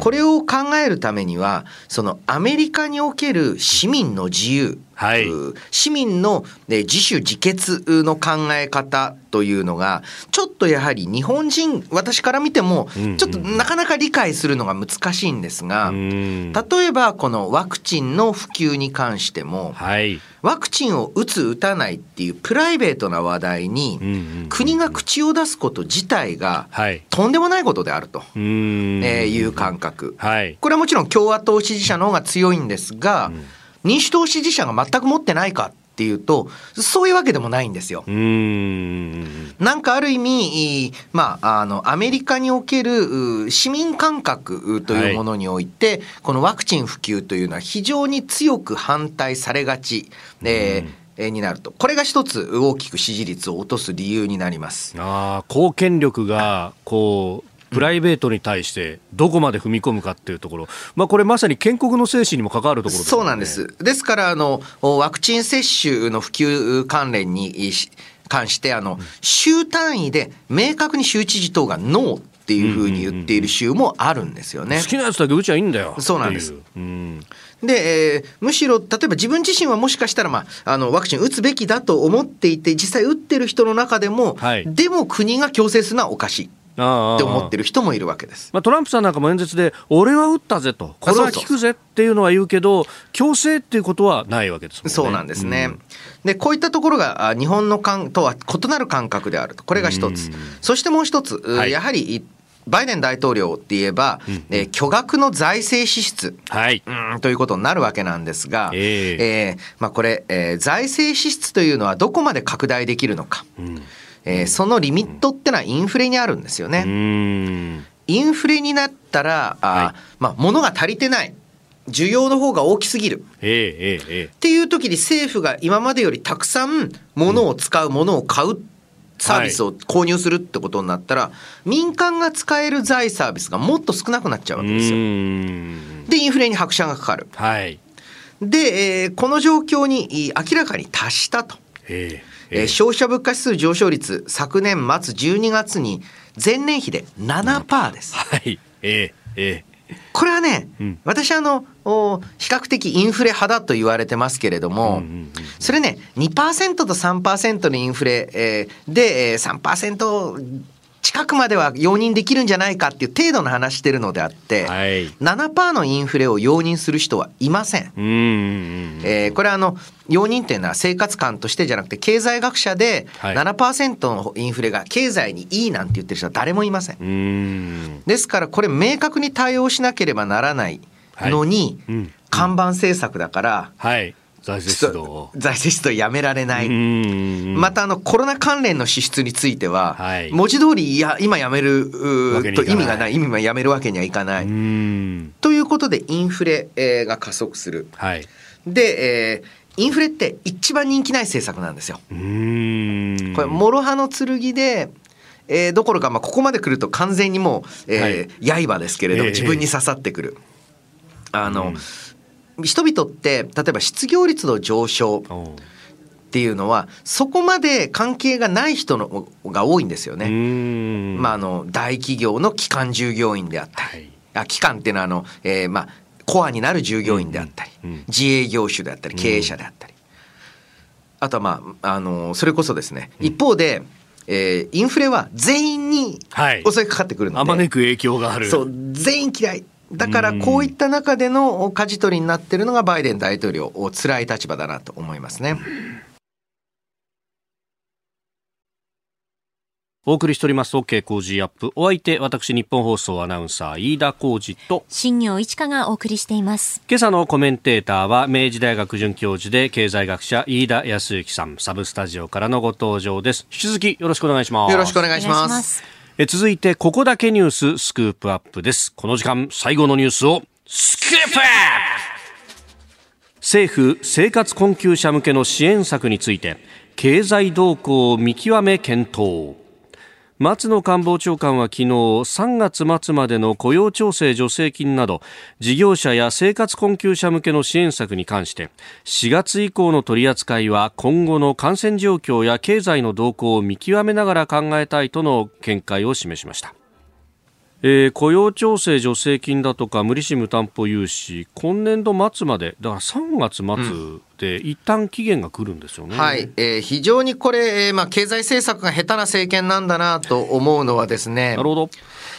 これを考えるためにはそのアメリカにおける市民の自由はい、市民の、ね、自主自決の考え方というのがちょっとやはり日本人私から見てもちょっとなかなか理解するのが難しいんですが、例えばこのワクチンの普及に関しても、はい、ワクチンを打つ打たないっていうプライベートな話題に国が口を出すこと自体がとんでもないことであると。いう感覚、はい、これはもちろん共和党支持者の方が強いんですが、うん民主党支持者が全く持ってないかっていうと、そういうわけでもないんですよ。なんかある意味、まあ、あの、アメリカにおける市民感覚というものにおいて、はい、このワクチン普及というのは非常に強く反対されがち。えーになるとこれが一つ大きく支持率を落とす理由になりますあ貢献力がこうプライベートに対してどこまで踏み込むかっていうところ、まあ、これまさに建国の精神にも関わるところ、ね、そうなんです。ですからあの、ワクチン接種の普及関連に関して、あの、州単位で明確に州知事等がノーっていうふうに言っている州もあるんですよね。好きなやつだけ打ちゃいいんだよ。そうなんです。うん、で、えー、むしろ例えば自分自身はもしかしたら、まあ、あのワクチン打つべきだと思っていて実際打ってる人の中でも、はい、でも国が強制するのはおかしい。って思ってる人もいるわけです。まあ、トランプさんなんかも演説で、俺は打ったぜと、これは効くぜっていうのは言うけど、強制っていうことはないわけですもんね。そうなんですね。うん、で、こういったところが日本の感とは異なる感覚であると。これが一つ。そしてもう一つ、はい、やはりバイデン大統領って言えば、うん、えー、巨額の財政支出、はい、うんということになるわけなんですが、えー、えー、まあ、これ、えー、財政支出というのはどこまで拡大できるのか。うんえー、そのリミットってのはインフレにあるんですよね。インフレになったら、あはい、まあ、物が足りてない。需要の方が大きすぎる。ええええ、っていう時に政府が今までよりたくさん物を使う、物を買うサービスを購入するってことになったら、はい、民間が使える財サービスがもっと少なくなっちゃうわけですよ。で、インフレに拍車がかかる。はい、で、えー、この状況に明らかに達したと。えーえー、消費者物価指数上昇率昨年末12月に前年比で7%です。はい、えー、えー。これはね、うん、私あの比較的インフレ派だと言われてますけれども、それね2%と3%のインフレ、えー、で、えー、3%近くまでは容認できるんじゃないかっていう程度の話してるのであって、はい、7%のインフレを容認する人はいません。んえー、これはあの容認っていうのは生活感としてじゃなくて経済学者で7%のインフレが経済にいいなんて言ってる人は誰もいません。ですからこれ明確に対応しなければならないのに、はい。うん、看板政策だから、はい財政出動財政出動やめられない。またあのコロナ関連の支出については、はい、文字通りいや今やめると意味がない。意味はやめるわけにはいかない。ということでインフレが加速する、はい、で、えー、インフレって一番人気ない政策なんですよ。これ諸刃の剣でえー、どころか、まあ、ここまで来ると完全にもう、えー、はい、刃ですけれども、自分に刺さってくる。あの、人々って例えば失業率の上昇っていうのはそこまで関係がない人のが多いんですよね。まあ、あの大企業の機関従業員であったり、はい、あ機関っていうのはあの、えー、まあコアになる従業員であったり、うんうん、自営業種であったり経営者であったり、あとはまああのそれこそですね、一方でえー、インフレは全員に襲いかかってくるので、はい、あまねく影響がある。そう全員嫌いだからこういった中での舵取りになっているのがバイデン大統領辛い立場だなと思いますね。お送りしております。OK 工事アップ。お相手私日本放送アナウンサー飯田浩二と新業一華がお送りしています。今朝のコメンテーターは明治大学准教授で経済学者飯田康之さん。サブスタジオからのご登場です。引き続きよろしくお願いします。よろしくお願いしますえ続いてここだけニューススクープアップです。この時間最後のニュースをスクープアップ!政府生活困窮者向けの支援策について経済動向を見極め検討。松野官房長官は昨日3月末までの雇用調整助成金など事業者や生活困窮者向けの支援策に関して4月以降の取り扱いは今後の感染状況や経済の動向を見極めながら考えたいとの見解を示しました。えー、雇用調整助成金だとか無利子無担保融資今年度末までだから3月末で一旦期限が来るんですよね、うん、はい、えー、非常にこれ、えーまあ、経済政策が下手な政権なんだなと思うのはですねなるほど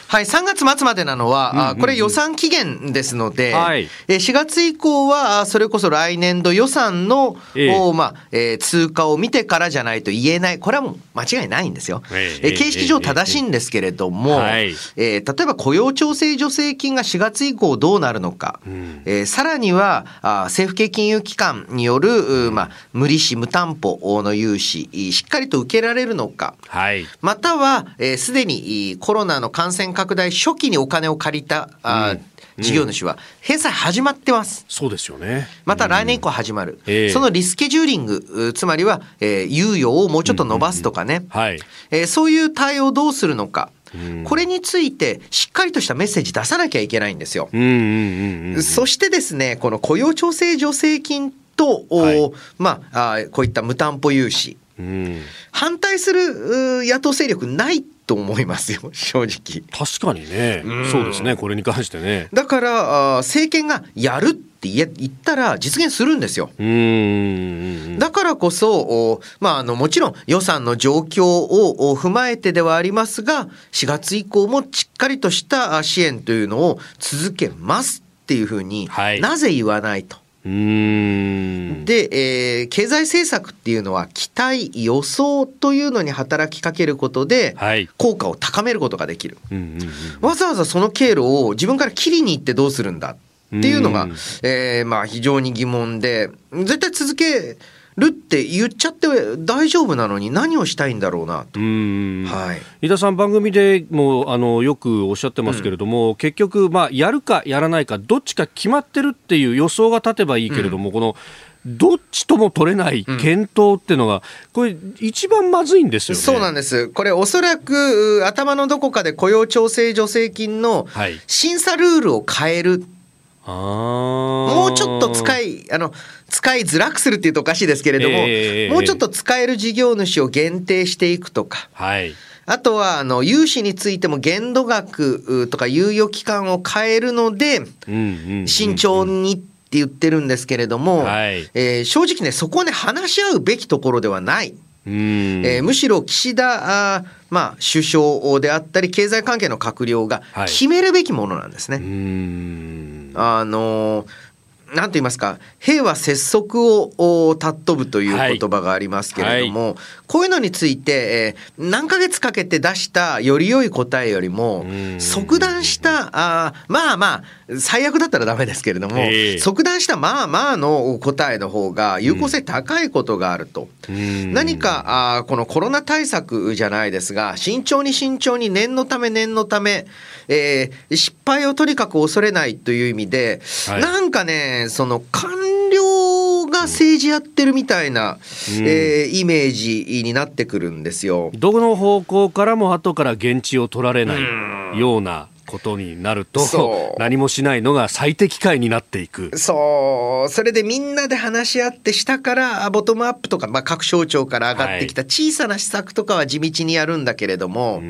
はい、3月末までなのは、うんうん、これ予算期限ですので、はい、4月以降は、それこそ来年度予算の、えー、まあえー、通過を見てからじゃないと言えない、これはもう間違いないんですよ。えー、形式上正しいんですけれども、えー、例えば雇用調整助成金が4月以降どうなるのか、うん、えー、さらにはあ政府系金融機関による、まあ、無利子無担保の融資、しっかりと受けられるのか、はい、または、す、えー、で、にコロナの感染拡大初期にお金を借りた、あ事業主は返済始まってます。そうですよね。また来年以降始まる。うんそのリスケジューリング、つまりは、えー、猶予をもうちょっと伸ばすとかね。はい、えー、そういう対応をどうするのか。これについてしっかりとしたメッセージ出さなきゃいけないんですよ。そしてですね、この雇用調整助成金と、はい、まあこういった無担保融資、反対する野党勢力ないと思いますよ、[laughs] 正直。確かにね、うそうですね、これに関してね。だから、政権がやるって言ったら実現するんですよ。だからこそ、まあ、あのもちろん予算の状況を踏まえてではありますが、4月以降もしっかりとした支援というのを続けますっていうふうに、はい、なぜ言わないと。で、えー、経済政策っていうのは期待予想というのに働きかけることで、効果を高めることができる、わざわざその経路を自分から切りに行ってどうするんだっていうのが、えー、まあ非常に疑問で絶対続けるって言っちゃって大丈夫なのに何をしたいんだろうなと、はい、井田さん、番組でもあのよくおっしゃってますけれども、うん、結局、まあ、やるかやらないかどっちか決まってるっていう予想が立てばいいけれども、うん、このどっちとも取れない検討っていうのが、これ、一番まずいんですよ、ね、そうなんです、これ、おそらく頭のどこかで雇用調整助成金の審査ルールを変える。もうちょっと使いあの使いづらくするっていうとおかしいですけれども、えー、もうちょっと使える事業主を限定していくとか、はい、あとはあの融資についても限度額とか猶予期間を変えるので、慎重にって言ってるんですけれども、はい、えー、正直ねそこはね話し合うべきところではない。えー、むしろ岸田あ、まあ、首相であったり経済関係の閣僚が決めるべきものなんですね。はい、あのーなんと言いますか平和拙速を尊ぶという言葉がありますけれども、はい。はい、こういうのについて、えー、何ヶ月かけて出したより良い答えよりも即断したあまあまあ最悪だったらダメですけれども、えー、即断したまあまあの答えの方が有効性高いことがあると、うん、何かあこのコロナ対策じゃないですが慎重に慎重に念のため念のため、えー、失敗をとにかく恐れないという意味で、はい、なんかねその官僚が政治やってるみたいな、うん、えー、イメージになってくるんですよ。どの方向からも後から現地を取られないようなことになると何もしないのが最適解になっていく。そう。それでみんなで話し合って下からボトムアップとか、まあ、各省庁から上がってきた小さな施策とかは地道にやるんだけれども、はい、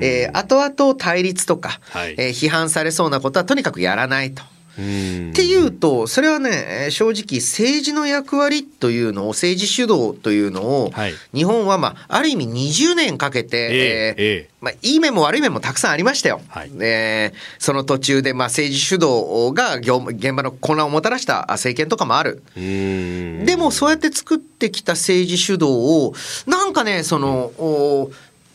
えー、後々対立とか、はい、えー、批判されそうなことはとにかくやらないと。っていうとそれはね正直政治の役割というのを政治主導というのを、はい、日本は、まあ、ある意味20年かけて、えー、えー、まあ、いい面も悪い面もたくさんありましたよ。はい、えー、その途中で、まあ、政治主導が現場の混乱をもたらした政権とかもある。でもそうやって作ってきた政治主導をなんかねその、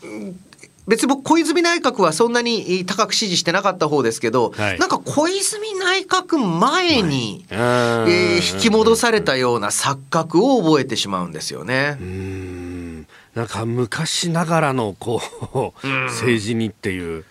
うん別に僕小泉内閣はそんなに高く支持してなかった方ですけど、はい、なんか小泉内閣前に、はい、えー、引き戻されたような錯覚を覚えてしまうんですよね。なんか昔ながらのこう政治にっていう。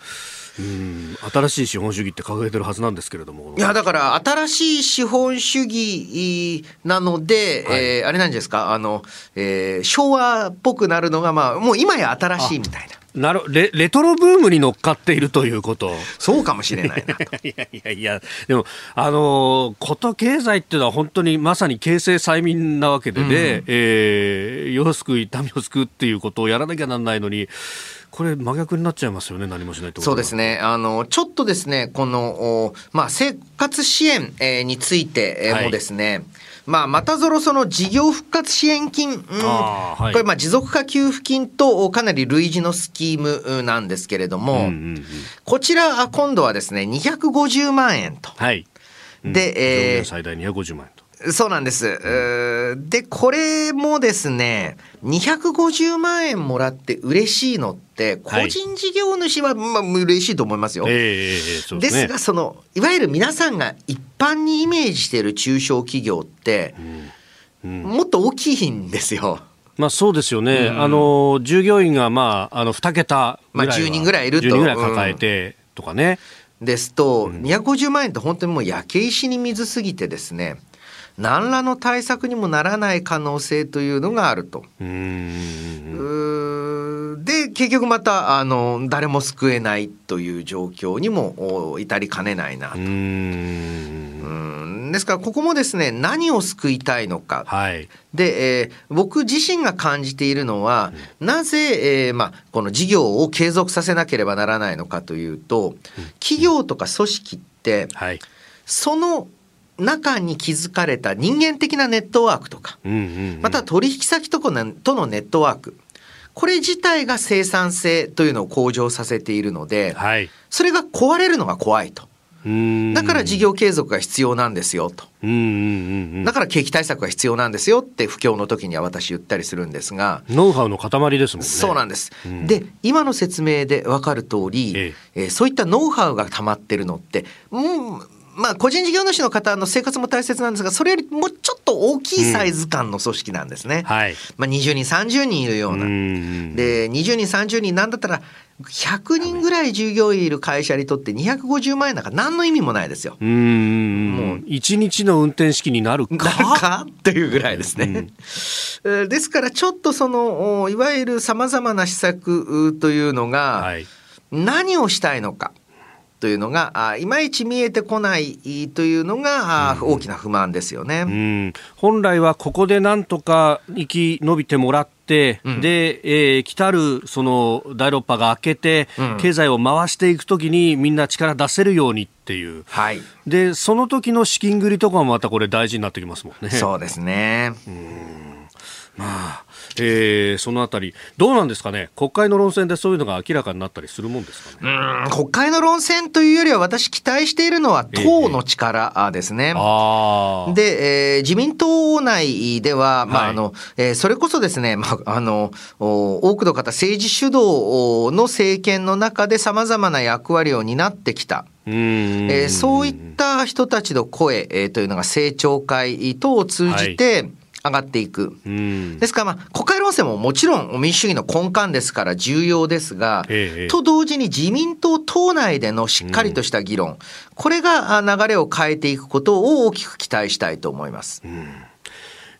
うん。新しい資本主義って掲げてるはずなんですけれども。いやだから新しい資本主義なので、はい、えー、あれなんですか？あの、えー、昭和っぽくなるのがまあもう今や新しいみたいな。なるレレトロブームに乗っかっているということ。そうかもしれないな [laughs] いやいやいや。でもあのこと経済っていうのは本当にまさに形成催眠なわけでね、うん、えー、世を救い民を救うっていうことをやらなきゃなんないのにこれ真逆になっちゃいますよね、何もしないとそうですね。あの、ちょっとですね、この、まあ、生活支援、えー、についてもですね、はいまあ、またぞろその事業復活支援金、うんはい、これまあ持続化給付金とかなり類似のスキームなんですけれども、うんうんうん、こちら今度はですね250万円と。はい、で、えー、最大250万円と。そうなんです。で、これもですね、250万円もらって嬉しいのって、個人事業主は、まあ嬉しいと思いますよ。えー、ですね、ですが、その、いわゆる皆さんが一般にイメージしている中小企業って、うんうん、もっと大きいんですよ。まあそうですよね。うん、あの、従業員が、まあ、あの、2桁まあ10人ぐらいいると。10人ぐらい抱えてとかね。ですと、250万円って本当にもう焼け石に水すぎてですね、何らの対策にもならない可能性というのがあると。で結局またあの誰も救えないという状況にも至りかねないなと。うん。ですからここもですね何を救いたいのか、はい、で、えー、僕自身が感じているのは、うん、なぜ、えーまあ、この事業を継続させなければならないのかというと、企業とか組織って、はい、その中に築かれた人間的なネットワークとか、また取引先ととのネットワークこれ自体が生産性というのを向上させているので、はい、それが壊れるのが怖いと。だから事業継続が必要なんですよと。だから景気対策が必要なんですよって不況の時には私言ったりするんですが。ノウハウの塊ですもんね。そうなんです。で、今の説明で分かる通り、えええー、そういったノウハウが溜まってるのって、うん、まあ、個人事業主の方の生活も大切なんですが、それよりもうちょっと大きいサイズ感の組織なんですね。うんはい、まあ、20人、30人いるような。で、20人、30人なんだったら、100人ぐらい従業員いる会社にとって250万円なんか何の意味もないですよ。うんもう1日の運転式になるか？か？っていうぐらいですね。うん、ですからちょっとそのいわゆるさまざまな施策というのが何をしたいのか。というのがいまいち見えてこないというのが、大きな不満ですよね、うん、本来はここでなんとか生き延びてもらって、うん、で、えー、来たるその第6波が明けて、うん、経済を回していくときにみんな力出せるようにっていう、はい、でその時の資金繰りとかもまたこれ大事になってきますもんね。そうですね。うん。まあ、えー、そのあたり、どうなんですかね、国会の論戦でそういうのが明らかになったりするもんですかね？うん国会の論戦というよりは、私、期待しているのは党の力ですね。えー、で、えー、自民党内では、まああのえー、それこそですね、まあ、あの多くの方、政治主導の政権の中でさまざまな役割を担ってきた。えー、そういった人たちの声、えー、というのが政調会等を通じて、はい上がっていく。ですから、まあ、国会論戦ももちろん民主主義の根幹ですから重要ですが、ええ、と同時に自民党党内でのしっかりとした議論、うん、これが流れを変えていくことを大きく期待したいと思います。うん。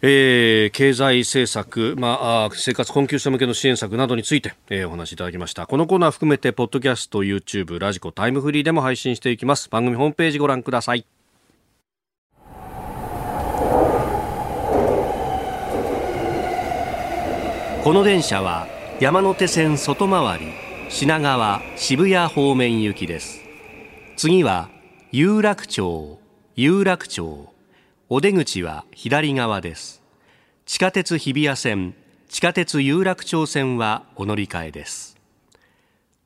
えー、経済政策、まあ、生活困窮者向けの支援策などについて、えー、お話しいただきました。このコーナー含めてポッドキャスト YouTube ラジコタイムフリーでも配信していきます。番組ホームページご覧くださいこの電車は山手線外回り品川渋谷方面行きです次は有楽町有楽町お出口は左側です地下鉄日比谷線地下鉄有楽町線はお乗り換えです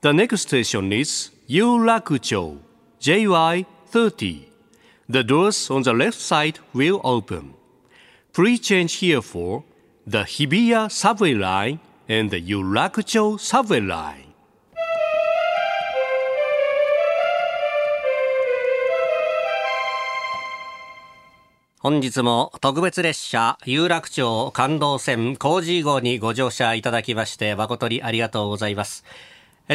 The next station is 有楽町 JY30 The doors on the left side will open Please change here for the Hibiya subway line and the Yurakucho subway line. 本日も特別列車有楽町感動線工事号にご乗車いただきまして誠にありがとうございます。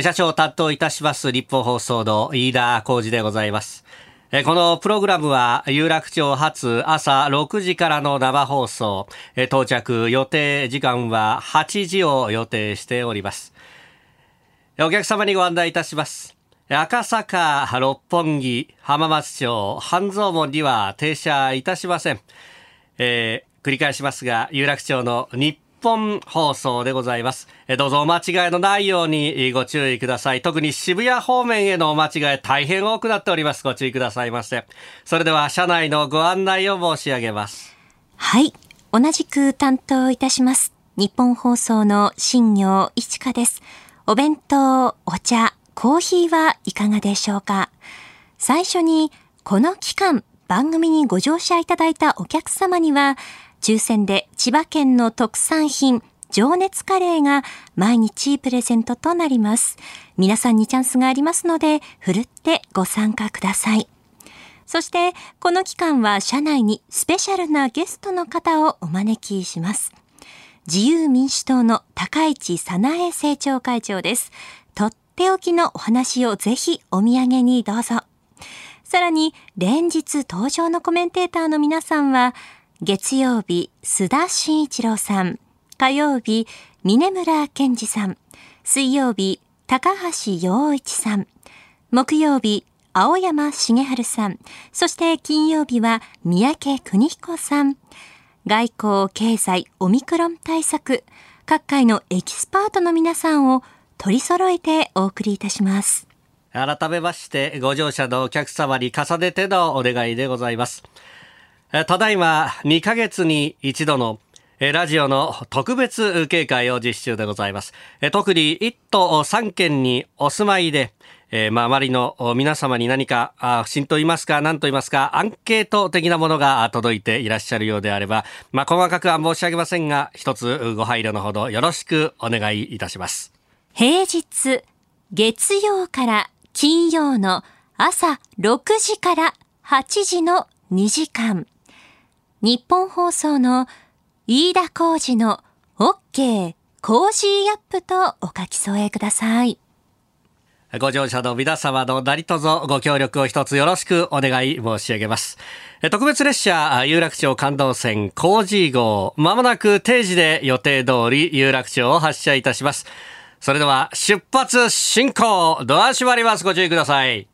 社長担当いたします日本放送の飯田浩二でございます。このプログラムは有楽町発朝6時からの生放送、到着予定時間は8時を予定しております。お客様にご案内いたします。赤坂、六本木、浜松町、半蔵門には停車いたしません。えー、繰り返しますが、有楽町の日本放送でございます。どうぞお間違いのないようにご注意ください。特に渋谷方面へのお間違い大変多くなっております。ご注意くださいませ。それでは車内のご案内を申し上げます。はい。同じく担当いたします。日本放送の新業一華です。お弁当、お茶、コーヒーはいかがでしょうか最初に、この期間、番組にご乗車いただいたお客様には、抽選で千葉県の特産品、情熱カレーが毎日プレゼントとなります。皆さんにチャンスがありますので、ふるってご参加ください。そして、この期間は社内にスペシャルなゲストの方をお招きします。自由民主党の高市早苗政調会長です。とっておきのお話をぜひお土産にどうぞ。さらに、連日登場のコメンテーターの皆さんは、月曜日、須田慎一郎さん。火曜日、峰村健二さん。水曜日、高橋洋一さん。木曜日、青山茂春さん。そして金曜日は三宅邦彦さん。外交、経済、オミクロン対策、各界のエキスパートの皆さんを取り揃えてお送りいたします。改めまして、ご乗車のお客様に重ねてのお願いでございます。ただいま2ヶ月に一度のラジオの特別警戒を実施中でございます。特に1都3県にお住まいで、えー、周りの皆様に何か、あ不審と言いますか、何と言いますか、アンケート的なものが届いていらっしゃるようであれば、まあ、細かくは申し上げませんが、一つご配慮のほどよろしくお願いいたします。平日、月曜から金曜の朝6時から8時の2時間。日本放送の飯田浩二の OK コージーアップとお書き添えください。ご乗車の皆様の何卒ご協力を一つよろしくお願い申し上げます。特別列車有楽町感動線 Cozy 号、まもなく定時で予定通り有楽町を発車いたします。それでは出発進行ドア閉まります。ご注意ください。